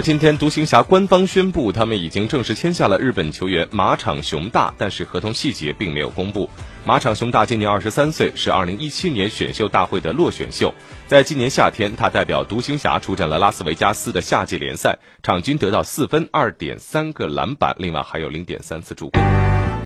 今天，独行侠官方宣布，他们已经正式签下了日本球员马场雄大，但是合同细节并没有公布。马场雄大今年二十三岁，是二零一七年选秀大会的落选秀。在今年夏天，他代表独行侠出战了拉斯维加斯的夏季联赛，场均得到四分、二点三个篮板，另外还有零点三次助攻。